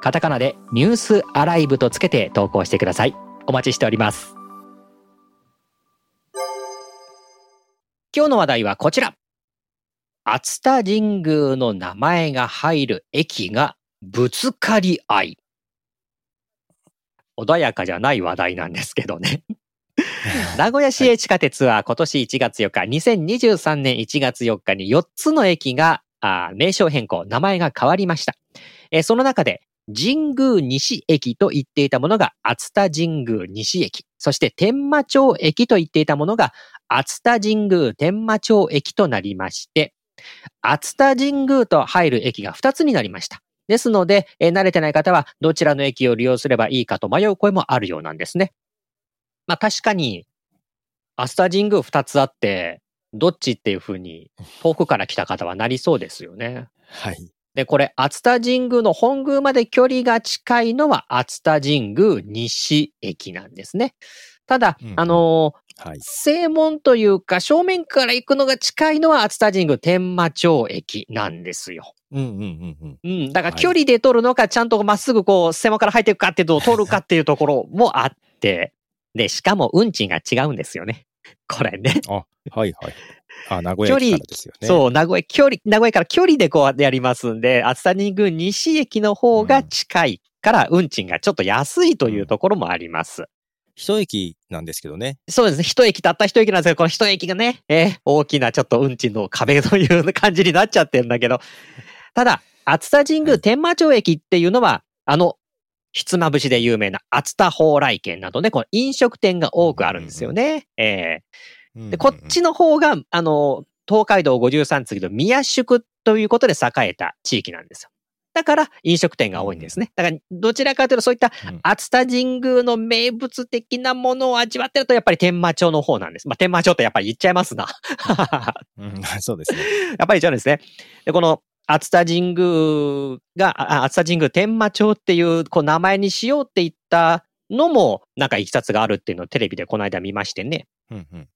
カタカナでニュースアライブとつけて投稿してください。お待ちしております。今日の話題はこちら。熱田神宮の名前が入る駅がぶつかり合い。穏やかじゃない話題なんですけどね。名古屋市営地下鉄は今年1月4日、2023年1月4日に4つの駅が名称変更、名前が変わりました。えその中で、神宮西駅と言っていたものが熱田神宮西駅。そして天満町駅と言っていたものが熱田神宮天満町駅となりまして、熱田神宮と入る駅が2つになりました。ですので、え慣れてない方はどちらの駅を利用すればいいかと迷う声もあるようなんですね。まあ確かに、アスタ神宮2つあって、どっちっていうふうに遠くから来た方はなりそうですよね。はい。で、これ、熱田神宮の本宮まで距離が近いのは熱田神宮西駅なんですね。ただ、うん、あのーはい、正門というか、正面から行くのが近いのは熱田神宮天満町駅なんですよ。うんうんうんうん。うん。だから距離で取るのか、ちゃんとまっすぐこう、正門から入っていくかっていうと、を取るかっていうところもあって、で、しかも運賃が違うんですよね。これね。あ、はいはい。あ、名古屋駅からですよね。そう、名古屋、距離、名古屋から距離でこうやりますんで、熱田神宮西駅の方が近いから運賃がちょっと安いというところもあります。一駅なんですけどね。そうですね。一駅たった一駅なんですけど、この一駅がね、えー、大きなちょっと運賃の壁という感じになっちゃってるんだけど、ただ、熱田神宮天満町駅っていうのは、あの、ひつまぶしで有名な熱田蓬莱軒などね、この飲食店が多くあるんですよね。えー、で、こっちの方が、あの、東海道53次の宮宿ということで栄えた地域なんですよ。だから飲食店が多いんですね。だからどちらかというとそういった熱田神宮の名物的なものを味わってるとやっぱり天満町の方なんです。まあ天満町ってやっぱり言っちゃいますな。うん、そうですね。やっぱり言っちゃうんですね。で、この熱田神宮が、熱田神宮天満町っていうこう名前にしようって言ったのも、なんかいきさつがあるっていうのをテレビでこの間見ましてね。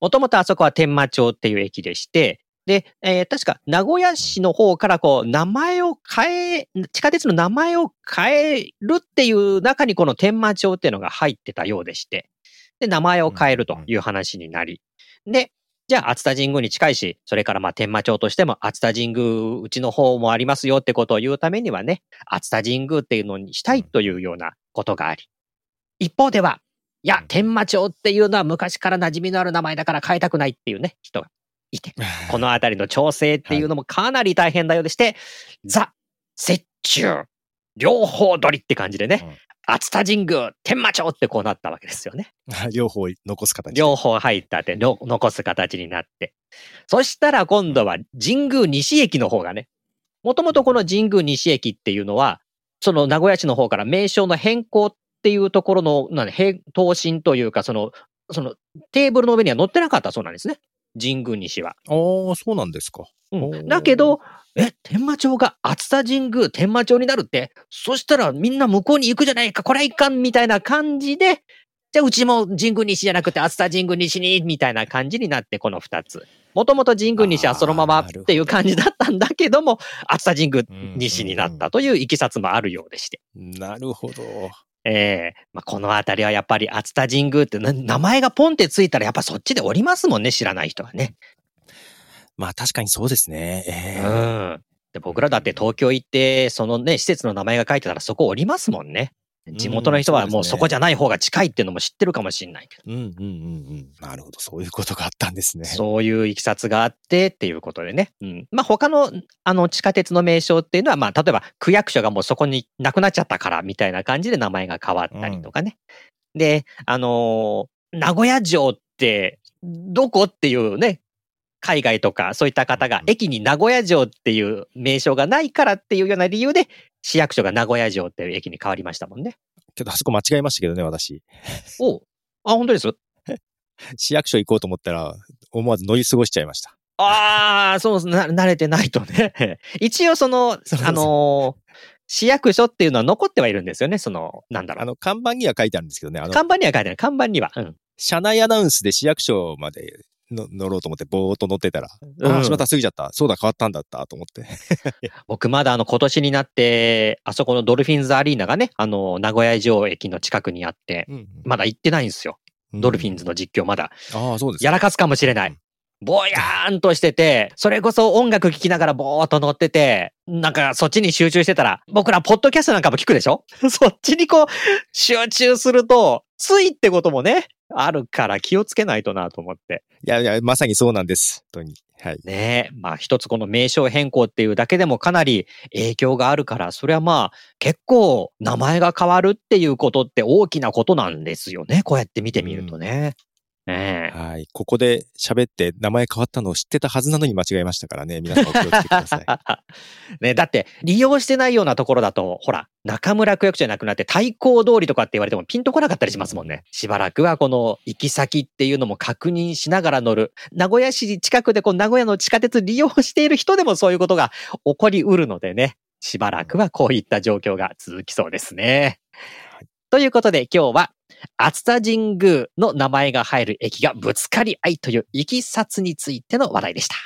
もともとあそこは天満町っていう駅でして、で、えー、確か名古屋市の方からこう名前を変え、地下鉄の名前を変えるっていう中にこの天満町っていうのが入ってたようでして、で、名前を変えるという話になり、で、じゃあ、熱田神宮に近いし、それからまあ天満町としても熱田神宮うちの方もありますよってことを言うためにはね、熱田神宮っていうのにしたいというようなことがあり。一方では、いや、天満町っていうのは昔から馴染みのある名前だから変えたくないっていうね、人がいて、このあたりの調整っていうのもかなり大変だようでして、はい、ザ・折衷、両方取りって感じでね、熱田神宮、天満町ってこうなったわけですよね。両方残す形。両方入ったって残す形になって。そしたら今度は神宮西駅の方がね、もともとこの神宮西駅っていうのは、その名古屋市の方から名称の変更っていうところの、なん答申というか、その、そのテーブルの上には載ってなかったそうなんですね。神宮西は。ああ、そうなんですか。うん、だけど、え、天満町が熱田神宮天満町になるって？そしたらみんな向こうに行くじゃないか、これはいかんみたいな感じで、じゃあうちも神宮西じゃなくて熱田神宮西に、みたいな感じになってこの二つ。もともと神宮西はそのままっていう感じだったんだけども、熱田神宮西になったといういきさつもあるようでして。なるほど。ええー、まあ、この辺りはやっぱり熱田神宮って名前がポンってついたらやっぱそっちでおりますもんね、知らない人はね。まあ確かにそうですね。えー、うん。で僕らだって東京行って、そのね、施設の名前が書いてたらそこ降りますもんね。地元の人はもうそこじゃない方が近いっていうのも知ってるかもしれないけど。うんうんうんうん。なるほど。そういうことがあったんですね。そういういきさつがあってっていうことでね。うん。まあ他のあの地下鉄の名称っていうのは、まあ例えば区役所がもうそこになくなっちゃったからみたいな感じで名前が変わったりとかね。うん、で、あのー、名古屋城ってどこっていうね、海外とかそういった方が駅に名古屋城っていう名称がないからっていうような理由で市役所が名古屋城っていう駅に変わりましたもんね。けど、あそこ間違えましたけどね、私。おうあ、本当です？市役所行こうと思ったら、思わず乗り過ごしちゃいました。ああ、そうです。な、慣れてないとね。一応その、そうそうあのー市役所っていうのは残ってはいるんですよね？その、なんだろう。あの、看板には書いてあるんですけどね、看板には書いてない。看板には。うん。車内アナウンスで市役所までの乗ろうと思って、ぼーっと乗ってたら、うんああ、しまった、過ぎちゃった。そうだ、変わったんだった、と思って。僕まだあの今年になって、あそこのドルフィンズアリーナがね、あの、名古屋城駅の近くにあって、まだ行ってないんですよ。ドルフィンズの実況まだ。ああ、そうですやらかすかもしれない。ぼやーんとしてて、それこそ音楽聴きながらぼーっと乗ってて、なんかそっちに集中してたら、僕らポッドキャストなんかも聞くでしょ？そっちにこう、集中すると、ついってこともね、あるから気をつけないとなと思って。いやいや、まさにそうなんです。本当に。はい。ねえ、まあ一つこの名称変更っていうだけでもかなり影響があるから、それはまあ結構名前が変わるっていうことって大きなことなんですよね。こうやって見てみるとね。ねえ。はい。ここで喋って名前変わったのを知ってたはずなのに間違えましたからね。皆さんお気をつけください。ね、だって、利用してないようなところだと、ほら、中村区役所じゃなくなって対抗通りとかって言われてもピンとこなかったりしますもんね。しばらくはこの行き先っていうのも確認しながら乗る。名古屋市近くでこう名古屋の地下鉄利用している人でもそういうことが起こりうるのでね。しばらくはこういった状況が続きそうですね。ということで今日は、熱田神宮の名前が入る駅がぶつかり合いという行きさつについての話題でした。